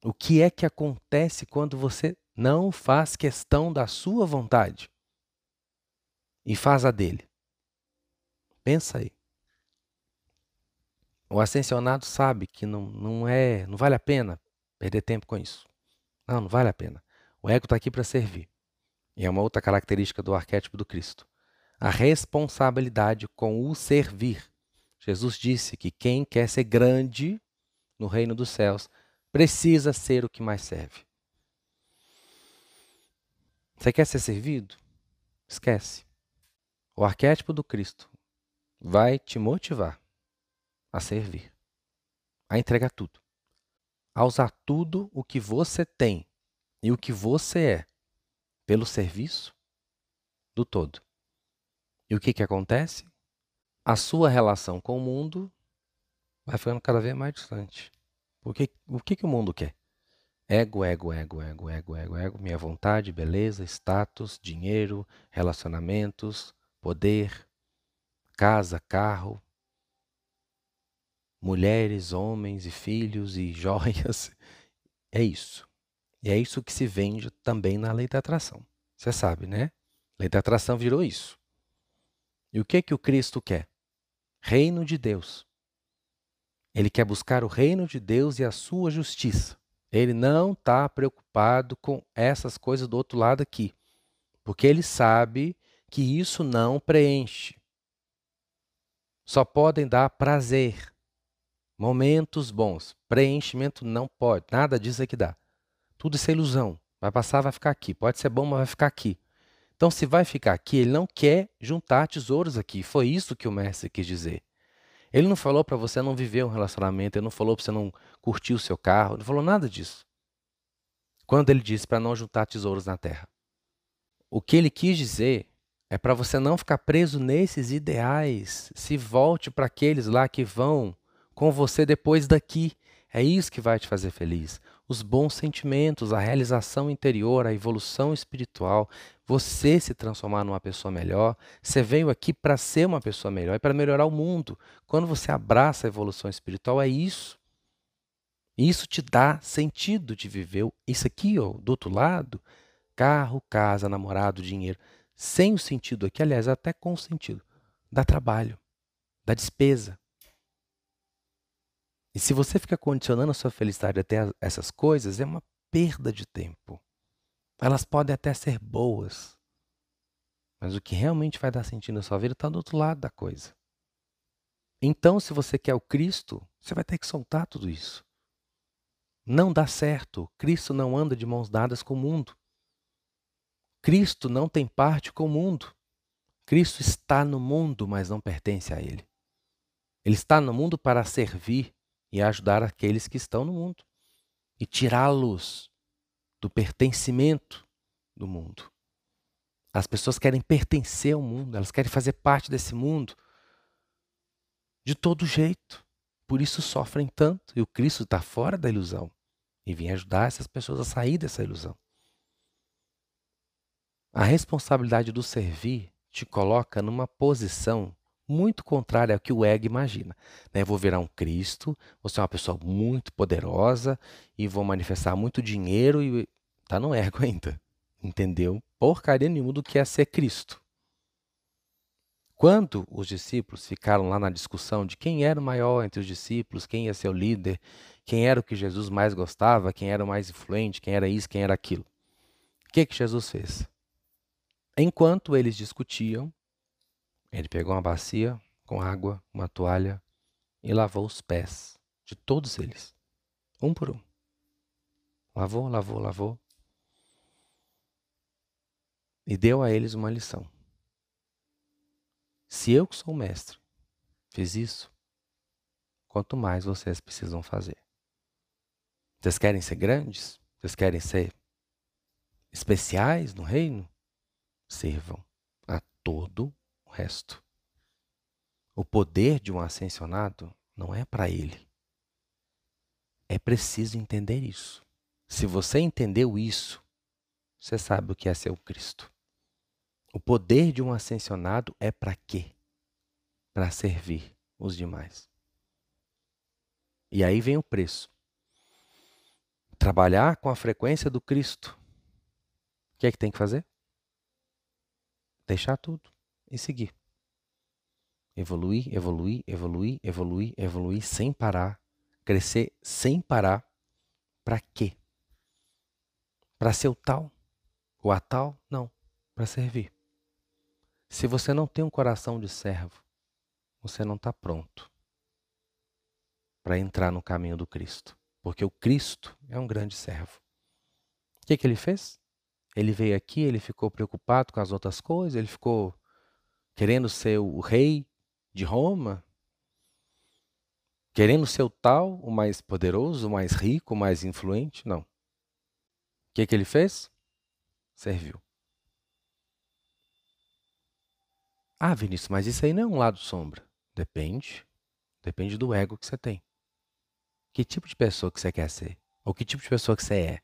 O que é que acontece quando você não faz questão da sua vontade e faz a dele? Pensa aí. O ascensionado sabe que não, não é, não vale a pena perder tempo com isso. Não, não vale a pena. O ego está aqui para servir. E é uma outra característica do arquétipo do Cristo. A responsabilidade com o servir. Jesus disse que quem quer ser grande no reino dos céus precisa ser o que mais serve. Você quer ser servido? Esquece. O arquétipo do Cristo vai te motivar a servir, a entregar tudo, a usar tudo o que você tem e o que você é pelo serviço do todo. E o que, que acontece? A sua relação com o mundo vai ficando cada vez mais distante. Porque o que, que o mundo quer? Ego, ego, ego, ego, ego, ego, ego, minha vontade, beleza, status, dinheiro, relacionamentos, poder, casa, carro, mulheres, homens e filhos e joias. É isso. E é isso que se vende também na lei da atração. Você sabe, né? Lei da atração virou isso. E o que que o Cristo quer? Reino de Deus. Ele quer buscar o reino de Deus e a sua justiça. Ele não está preocupado com essas coisas do outro lado aqui, porque ele sabe que isso não preenche. Só podem dar prazer, momentos bons. Preenchimento não pode, nada disso é que dá. Tudo isso é ilusão. Vai passar, vai ficar aqui. Pode ser bom, mas vai ficar aqui. Então, se vai ficar aqui, ele não quer juntar tesouros aqui. Foi isso que o mestre quis dizer. Ele não falou para você não viver um relacionamento, ele não falou para você não curtir o seu carro, não falou nada disso. Quando ele disse para não juntar tesouros na terra. O que ele quis dizer é para você não ficar preso nesses ideais. Se volte para aqueles lá que vão com você depois daqui. É isso que vai te fazer feliz. Os bons sentimentos, a realização interior, a evolução espiritual, você se transformar numa pessoa melhor. Você veio aqui para ser uma pessoa melhor e para melhorar o mundo. Quando você abraça a evolução espiritual, é isso. Isso te dá sentido de viver. Isso aqui, ó, do outro lado, carro, casa, namorado, dinheiro. Sem o sentido aqui, aliás, até com o sentido, dá trabalho, dá despesa. E se você fica condicionando a sua felicidade até essas coisas, é uma perda de tempo. Elas podem até ser boas, mas o que realmente vai dar sentido na sua vida está do outro lado da coisa. Então, se você quer o Cristo, você vai ter que soltar tudo isso. Não dá certo. Cristo não anda de mãos dadas com o mundo. Cristo não tem parte com o mundo. Cristo está no mundo, mas não pertence a ele. Ele está no mundo para servir e ajudar aqueles que estão no mundo e tirá-los do pertencimento do mundo. As pessoas querem pertencer ao mundo, elas querem fazer parte desse mundo de todo jeito. Por isso sofrem tanto. E o Cristo está fora da ilusão e vem ajudar essas pessoas a sair dessa ilusão. A responsabilidade do servir te coloca numa posição muito contrária ao que o ego imagina. Né? Vou virar um Cristo, vou ser uma pessoa muito poderosa e vou manifestar muito dinheiro e tá no ego ainda. Entendeu? Porcaria nenhuma do que é ser Cristo. Quando os discípulos ficaram lá na discussão de quem era o maior entre os discípulos, quem ia ser o líder, quem era o que Jesus mais gostava, quem era o mais influente, quem era isso, quem era aquilo. O que, que Jesus fez? Enquanto eles discutiam, ele pegou uma bacia com água, uma toalha e lavou os pés de todos eles, um por um. Lavou, lavou, lavou. E deu a eles uma lição. Se eu que sou o mestre fiz isso, quanto mais vocês precisam fazer. Vocês querem ser grandes? Vocês querem ser especiais no reino? Sirvam a todo resto. O poder de um ascensionado não é para ele. É preciso entender isso. Se você entendeu isso, você sabe o que é ser o Cristo. O poder de um ascensionado é para quê? Para servir os demais. E aí vem o preço. Trabalhar com a frequência do Cristo. O que é que tem que fazer? Deixar tudo e seguir. Evoluir, evoluir, evoluir, evoluir, evoluir sem parar. Crescer sem parar. Para quê? Para ser o tal? O a tal? Não. Para servir. Se você não tem um coração de servo, você não está pronto para entrar no caminho do Cristo. Porque o Cristo é um grande servo. O que, que ele fez? Ele veio aqui, ele ficou preocupado com as outras coisas, ele ficou querendo ser o rei de Roma, querendo ser o tal, o mais poderoso, o mais rico, o mais influente. Não. O que, que ele fez? Serviu. Ah, Vinícius, mas isso aí não é um lado sombra. Depende. Depende do ego que você tem. Que tipo de pessoa que você quer ser? Ou que tipo de pessoa que você é?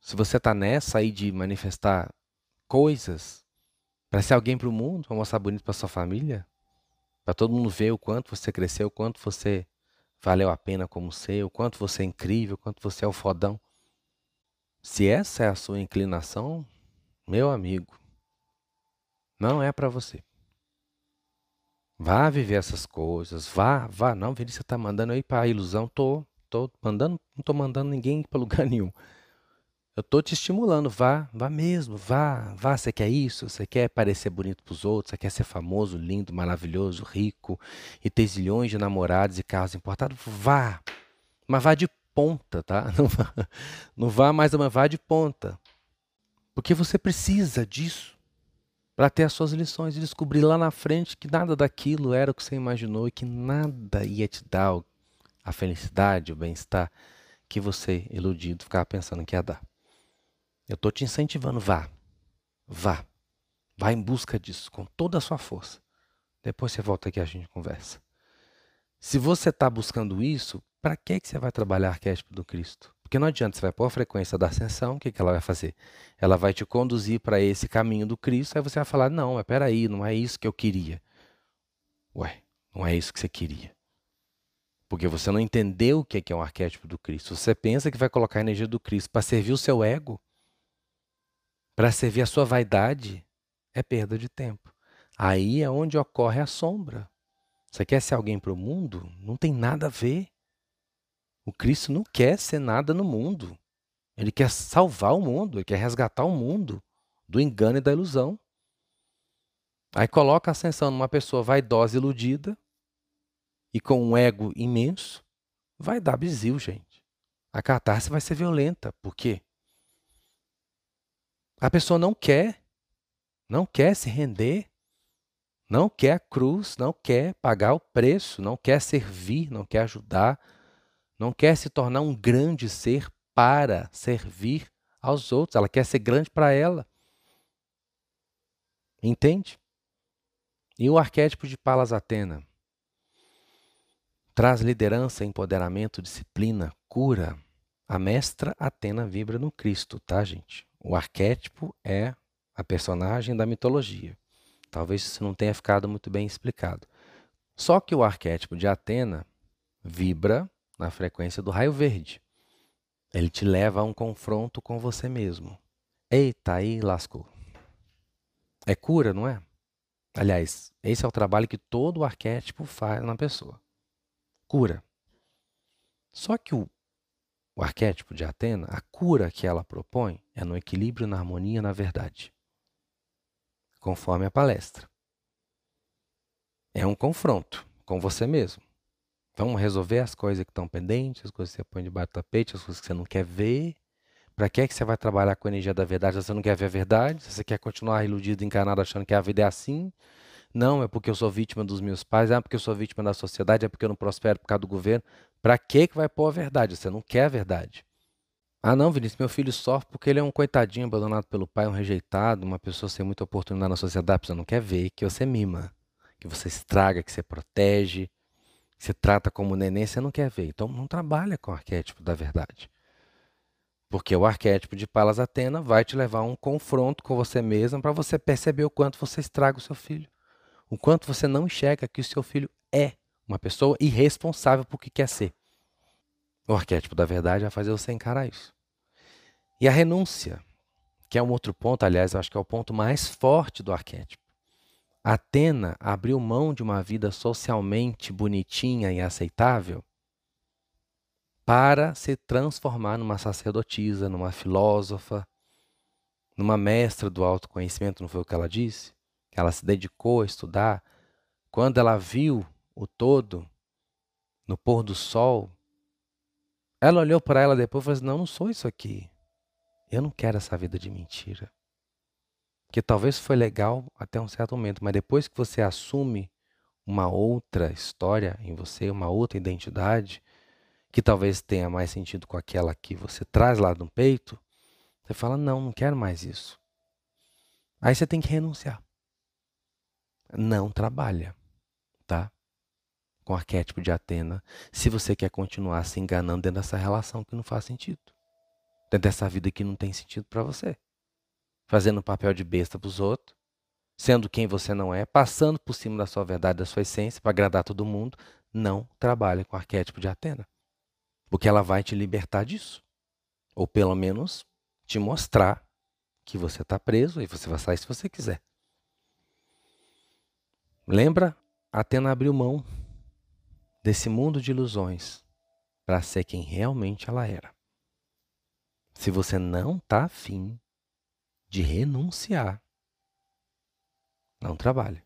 Se você está nessa aí de manifestar coisas para ser alguém para o mundo, para mostrar bonito para sua família, para todo mundo ver o quanto você cresceu, o quanto você valeu a pena como ser, o quanto você é incrível, o quanto você é o fodão. Se essa é a sua inclinação, meu amigo, não é para você. Vá viver essas coisas, vá, vá. Não, Vinícius, você está mandando ir para a ilusão. Tô, tô mandando, não tô mandando ninguém para lugar nenhum. Eu tô te estimulando, vá, vá mesmo, vá, vá. Você quer isso? Você quer parecer bonito para os outros? Você quer ser famoso, lindo, maravilhoso, rico e ter zilhões de namorados e carros importados? Vá, mas vá de ponta, tá? Não vá, não vá mais, mas vá de ponta, porque você precisa disso para ter as suas lições e descobrir lá na frente que nada daquilo era o que você imaginou e que nada ia te dar a felicidade, o bem-estar que você, iludido, ficava pensando que ia dar. Eu estou te incentivando, vá, vá, vá em busca disso com toda a sua força. Depois você volta aqui e a gente conversa. Se você está buscando isso, para que, que você vai trabalhar arquétipo do Cristo? Porque não adianta, você vai pôr a frequência da ascensão, o que, que ela vai fazer? Ela vai te conduzir para esse caminho do Cristo, aí você vai falar, não, mas peraí, não é isso que eu queria. Ué, não é isso que você queria. Porque você não entendeu o que é um arquétipo do Cristo. Você pensa que vai colocar a energia do Cristo para servir o seu ego, para servir a sua vaidade, é perda de tempo. Aí é onde ocorre a sombra. Você quer ser alguém para o mundo? Não tem nada a ver. O Cristo não quer ser nada no mundo. Ele quer salvar o mundo, ele quer resgatar o mundo do engano e da ilusão. Aí coloca a ascensão numa pessoa vaidosa, iludida e com um ego imenso, vai dar bizil, gente. A catarse vai ser violenta. Por quê? A pessoa não quer, não quer se render, não quer a cruz, não quer pagar o preço, não quer servir, não quer ajudar, não quer se tornar um grande ser para servir aos outros. Ela quer ser grande para ela. Entende? E o arquétipo de Palas Atena traz liderança, empoderamento, disciplina, cura. A mestra Atena vibra no Cristo, tá, gente? O arquétipo é a personagem da mitologia. Talvez isso não tenha ficado muito bem explicado. Só que o arquétipo de Atena vibra na frequência do raio verde. Ele te leva a um confronto com você mesmo. Eita, aí lascou. É cura, não é? Aliás, esse é o trabalho que todo arquétipo faz na pessoa. Cura. Só que o, o arquétipo de Atena, a cura que ela propõe é no equilíbrio, na harmonia, na verdade. Conforme a palestra. É um confronto com você mesmo. Vamos resolver as coisas que estão pendentes, as coisas que você põe debaixo do tapete, as coisas que você não quer ver. Para que, é que você vai trabalhar com a energia da verdade se você não quer ver a verdade? Se você quer continuar iludido, encarnado, achando que a vida é assim, Não, é porque eu sou vítima dos meus pais, é porque eu sou vítima da sociedade, é porque eu não prospero por causa do governo. Para que que vai pôr a verdade? Você não quer a verdade. Ah, não, Vinícius, meu filho sofre porque ele é um coitadinho abandonado pelo pai, um rejeitado, uma pessoa sem muita oportunidade na sociedade. Você não quer ver que você mima, que você estraga, que você protege, que você trata como neném, você não quer ver. Então não trabalha com o arquétipo da verdade. Porque o arquétipo de Palas Atena vai te levar a um confronto com você mesmo para você perceber o quanto você estraga o seu filho. O quanto você não enxerga que o seu filho é uma pessoa irresponsável por que quer ser. O arquétipo da verdade vai fazer você encarar isso. E a renúncia, que é um outro ponto, aliás, eu acho que é o ponto mais forte do arquétipo. Atena abriu mão de uma vida socialmente bonitinha e aceitável para se transformar numa sacerdotisa, numa filósofa, numa mestra do autoconhecimento, não foi o que ela disse? Ela se dedicou a estudar. Quando ela viu o todo no pôr do sol, ela olhou para ela depois e falou assim: Não, não sou isso aqui. Eu não quero essa vida de mentira. Que talvez foi legal até um certo momento, mas depois que você assume uma outra história em você, uma outra identidade, que talvez tenha mais sentido com aquela que você traz lá no peito, você fala: não, não quero mais isso. Aí você tem que renunciar. Não trabalha, tá? Com o arquétipo de Atena, se você quer continuar se enganando dentro dessa relação que não faz sentido dentro dessa vida que não tem sentido para você. Fazendo papel de besta para os outros, sendo quem você não é, passando por cima da sua verdade, da sua essência, para agradar todo mundo, não trabalhe com o arquétipo de Atena. Porque ela vai te libertar disso. Ou pelo menos te mostrar que você está preso e você vai sair se você quiser. Lembra? Atena abriu mão desse mundo de ilusões para ser quem realmente ela era. Se você não está afim de renunciar, não trabalhe.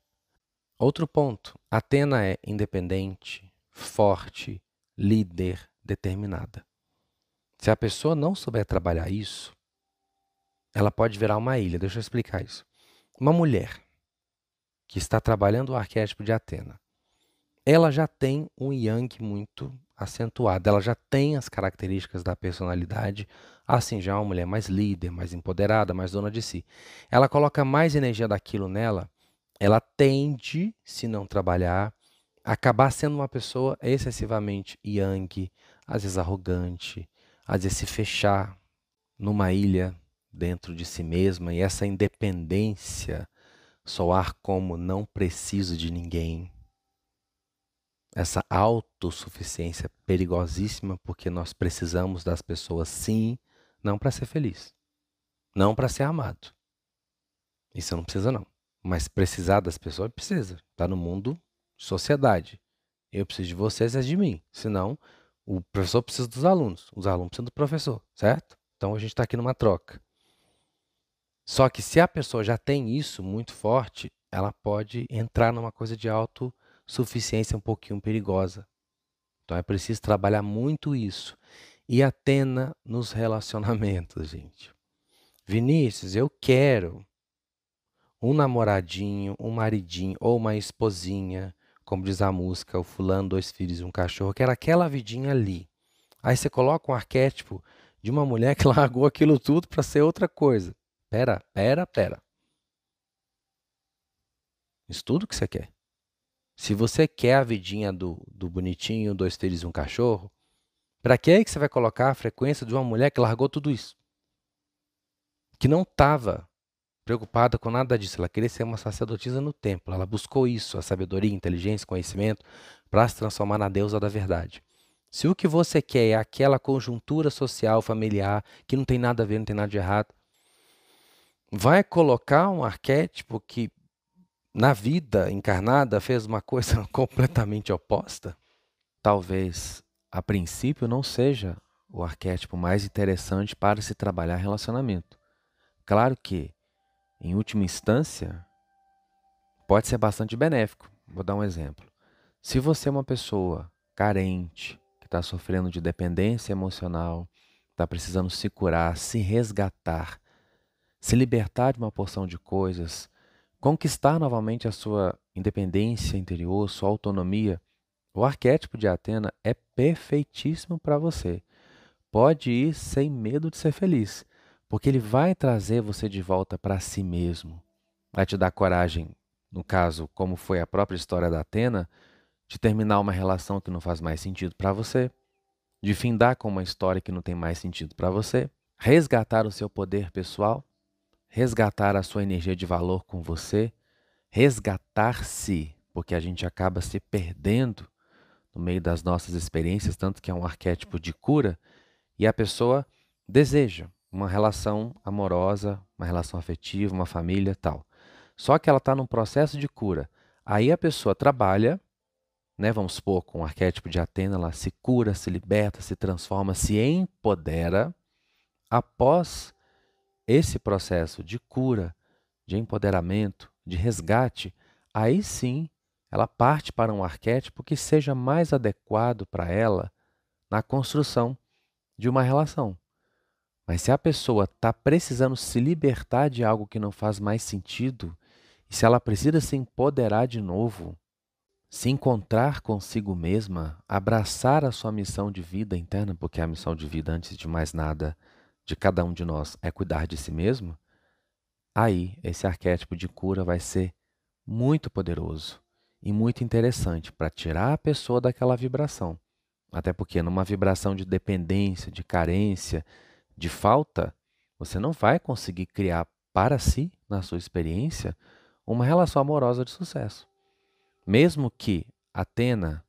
Outro ponto: Atena é independente, forte, líder, determinada. Se a pessoa não souber trabalhar isso, ela pode virar uma ilha. Deixa eu explicar isso. Uma mulher que está trabalhando o arquétipo de Atena, ela já tem um yang muito acentuada. Ela já tem as características da personalidade, assim já é uma mulher mais líder, mais empoderada, mais dona de si. Ela coloca mais energia daquilo nela, ela tende, se não trabalhar, acabar sendo uma pessoa excessivamente yang, às vezes arrogante, às vezes se fechar numa ilha dentro de si mesma e essa independência soar como não preciso de ninguém essa autossuficiência perigosíssima, porque nós precisamos das pessoas sim, não para ser feliz, não para ser amado. Isso não precisa não. Mas precisar das pessoas precisa. Está no mundo sociedade. Eu preciso de vocês é de mim. Senão, o professor precisa dos alunos. Os alunos precisam do professor, certo? Então a gente está aqui numa troca. Só que se a pessoa já tem isso muito forte, ela pode entrar numa coisa de auto suficiência um pouquinho perigosa. Então é preciso trabalhar muito isso. E Atena nos relacionamentos, gente. Vinícius, eu quero um namoradinho, um maridinho ou uma esposinha, como diz a música, o fulano, dois filhos e um cachorro, que era aquela vidinha ali. Aí você coloca um arquétipo de uma mulher que largou aquilo tudo para ser outra coisa. Pera, pera, pera. Isso tudo que você quer. Se você quer a vidinha do, do bonitinho, dois filhos e um cachorro, para que é que você vai colocar a frequência de uma mulher que largou tudo isso? Que não estava preocupada com nada disso. Ela queria ser uma sacerdotisa no templo. Ela buscou isso, a sabedoria, inteligência, conhecimento, para se transformar na deusa da verdade. Se o que você quer é aquela conjuntura social, familiar, que não tem nada a ver, não tem nada de errado, vai colocar um arquétipo que na vida encarnada fez uma coisa completamente oposta? Talvez a princípio não seja o arquétipo mais interessante para se trabalhar relacionamento. Claro que, em última instância, pode ser bastante benéfico. Vou dar um exemplo. Se você é uma pessoa carente, que está sofrendo de dependência emocional, está precisando se curar, se resgatar, se libertar de uma porção de coisas, conquistar novamente a sua independência interior, sua autonomia, o arquétipo de Atena é perfeitíssimo para você. Pode ir sem medo de ser feliz, porque ele vai trazer você de volta para si mesmo. Vai te dar coragem, no caso, como foi a própria história da Atena, de terminar uma relação que não faz mais sentido para você, de findar com uma história que não tem mais sentido para você, resgatar o seu poder pessoal, resgatar a sua energia de valor com você, resgatar-se, porque a gente acaba se perdendo no meio das nossas experiências, tanto que é um arquétipo de cura, e a pessoa deseja uma relação amorosa, uma relação afetiva, uma família tal. Só que ela está num processo de cura. Aí a pessoa trabalha, né, vamos supor, com o arquétipo de Atena, ela se cura, se liberta, se transforma, se empodera. Após esse processo de cura, de empoderamento, de resgate, aí sim ela parte para um arquétipo que seja mais adequado para ela na construção de uma relação. Mas se a pessoa está precisando se libertar de algo que não faz mais sentido, e se ela precisa se empoderar de novo, se encontrar consigo mesma, abraçar a sua missão de vida interna, porque a missão de vida, antes de mais nada, de cada um de nós é cuidar de si mesmo, aí esse arquétipo de cura vai ser muito poderoso e muito interessante para tirar a pessoa daquela vibração. Até porque numa vibração de dependência, de carência, de falta, você não vai conseguir criar para si, na sua experiência, uma relação amorosa de sucesso. Mesmo que Atena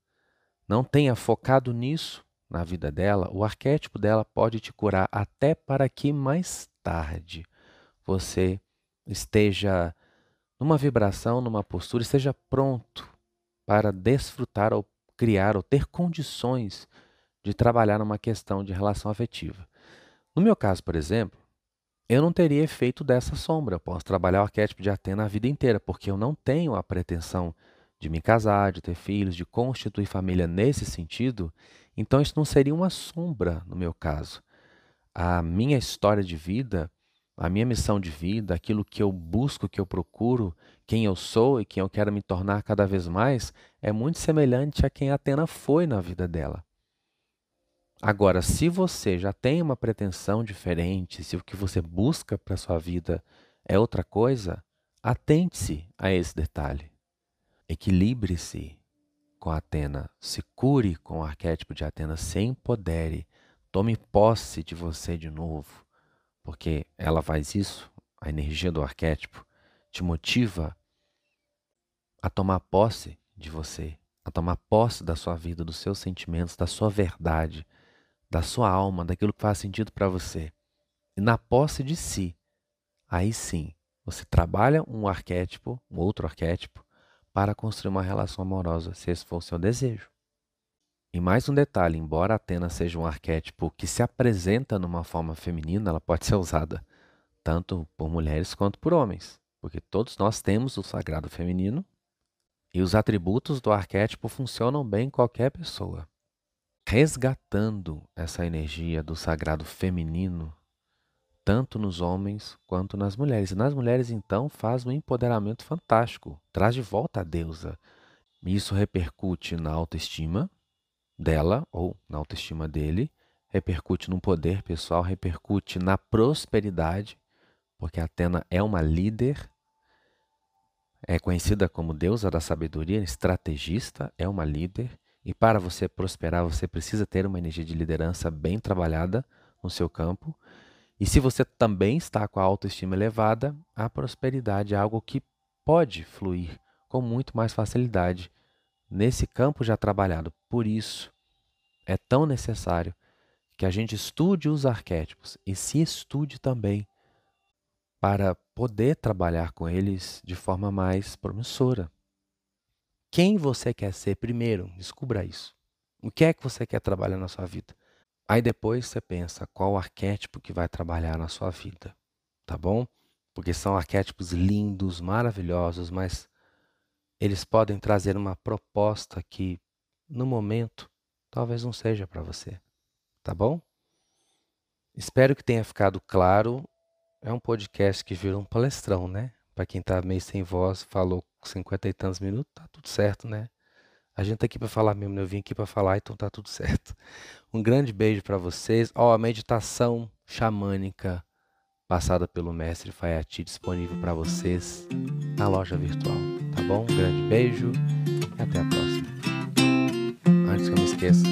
não tenha focado nisso na vida dela, o arquétipo dela pode te curar até para que mais tarde você esteja numa vibração, numa postura, esteja pronto para desfrutar ou criar ou ter condições de trabalhar numa questão de relação afetiva. No meu caso, por exemplo, eu não teria efeito dessa sombra. Eu posso trabalhar o arquétipo de Atena a vida inteira, porque eu não tenho a pretensão de me casar, de ter filhos, de constituir família nesse sentido. Então, isso não seria uma sombra no meu caso. A minha história de vida a minha missão de vida, aquilo que eu busco, que eu procuro, quem eu sou e quem eu quero me tornar cada vez mais, é muito semelhante a quem Atena foi na vida dela. Agora, se você já tem uma pretensão diferente, se o que você busca para sua vida é outra coisa, atente-se a esse detalhe. Equilibre-se com Atena, se cure com o arquétipo de Atena, se empodere, tome posse de você de novo porque ela faz isso, a energia do arquétipo, te motiva a tomar posse de você, a tomar posse da sua vida, dos seus sentimentos, da sua verdade, da sua alma, daquilo que faz sentido para você. E na posse de si, aí sim, você trabalha um arquétipo, um outro arquétipo, para construir uma relação amorosa, se esse for o seu desejo. E mais um detalhe: embora Atena seja um arquétipo que se apresenta numa forma feminina, ela pode ser usada tanto por mulheres quanto por homens, porque todos nós temos o sagrado feminino e os atributos do arquétipo funcionam bem em qualquer pessoa. Resgatando essa energia do sagrado feminino, tanto nos homens quanto nas mulheres. E nas mulheres, então, faz um empoderamento fantástico, traz de volta a deusa. Isso repercute na autoestima, dela ou na autoestima dele, repercute no poder pessoal, repercute na prosperidade, porque Atena é uma líder, é conhecida como deusa da sabedoria, estrategista, é uma líder, e para você prosperar, você precisa ter uma energia de liderança bem trabalhada no seu campo. E se você também está com a autoestima elevada, a prosperidade é algo que pode fluir com muito mais facilidade nesse campo já trabalhado. Por isso, é tão necessário que a gente estude os arquétipos e se estude também para poder trabalhar com eles de forma mais promissora. Quem você quer ser primeiro? Descubra isso. O que é que você quer trabalhar na sua vida? Aí depois você pensa qual arquétipo que vai trabalhar na sua vida, tá bom? Porque são arquétipos lindos, maravilhosos, mas eles podem trazer uma proposta que, no momento, talvez não seja para você. Tá bom? Espero que tenha ficado claro. É um podcast que virou um palestrão, né? Para quem tá meio sem voz, falou cinquenta e tantos minutos, tá tudo certo, né? A gente tá aqui para falar mesmo, né? eu vim aqui para falar, então tá tudo certo. Um grande beijo para vocês. Ó, a meditação xamânica passada pelo mestre Fayati disponível para vocês na loja virtual, tá bom? Um grande beijo e até a próxima. Antes que eu me esqueça,